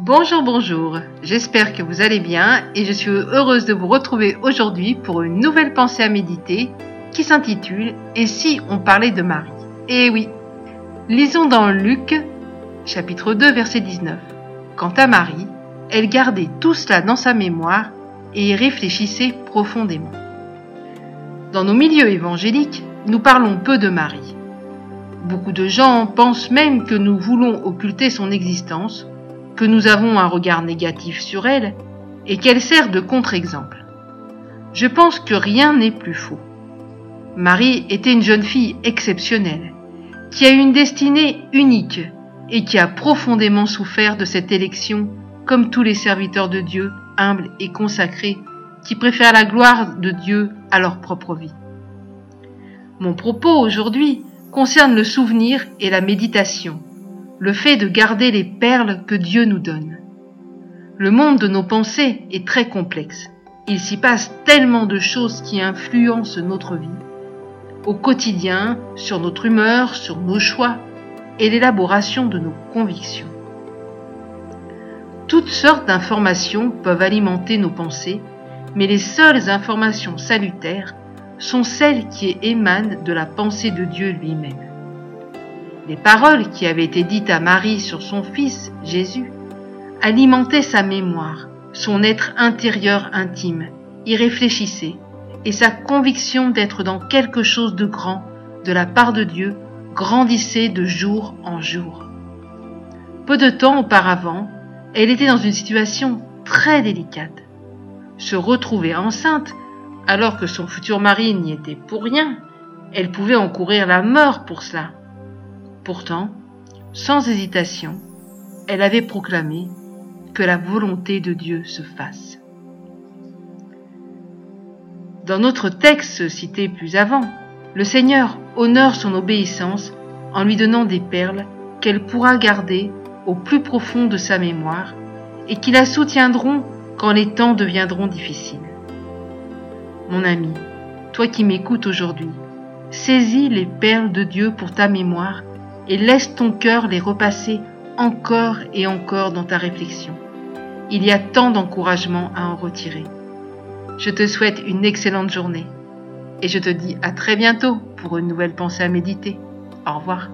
Bonjour, bonjour, j'espère que vous allez bien et je suis heureuse de vous retrouver aujourd'hui pour une nouvelle pensée à méditer qui s'intitule Et si on parlait de Marie? Eh oui, lisons dans Luc chapitre 2 verset 19. Quant à Marie, elle gardait tout cela dans sa mémoire et y réfléchissait profondément. Dans nos milieux évangéliques, nous parlons peu de Marie. Beaucoup de gens pensent même que nous voulons occulter son existence, que nous avons un regard négatif sur elle et qu'elle sert de contre-exemple. Je pense que rien n'est plus faux. Marie était une jeune fille exceptionnelle, qui a une destinée unique et qui a profondément souffert de cette élection comme tous les serviteurs de Dieu humbles et consacrés qui préfèrent la gloire de Dieu à leur propre vie. Mon propos aujourd'hui concerne le souvenir et la méditation, le fait de garder les perles que Dieu nous donne. Le monde de nos pensées est très complexe. Il s'y passe tellement de choses qui influencent notre vie, au quotidien, sur notre humeur, sur nos choix et l'élaboration de nos convictions. Toutes sortes d'informations peuvent alimenter nos pensées, mais les seules informations salutaires sont celles qui émanent de la pensée de Dieu lui-même. Les paroles qui avaient été dites à Marie sur son Fils, Jésus, alimentaient sa mémoire, son être intérieur intime, y réfléchissait, et sa conviction d'être dans quelque chose de grand de la part de Dieu grandissait de jour en jour. Peu de temps auparavant, elle était dans une situation très délicate. Se retrouver enceinte alors que son futur mari n'y était pour rien. Elle pouvait encourir la mort pour cela. Pourtant, sans hésitation, elle avait proclamé que la volonté de Dieu se fasse. Dans notre texte cité plus avant, le Seigneur honore son obéissance en lui donnant des perles qu'elle pourra garder au plus profond de sa mémoire et qui la soutiendront quand les temps deviendront difficiles mon ami, toi qui m'écoutes aujourd'hui, saisis les perles de Dieu pour ta mémoire et laisse ton cœur les repasser encore et encore dans ta réflexion. Il y a tant d'encouragement à en retirer. Je te souhaite une excellente journée et je te dis à très bientôt pour une nouvelle pensée à méditer. Au revoir.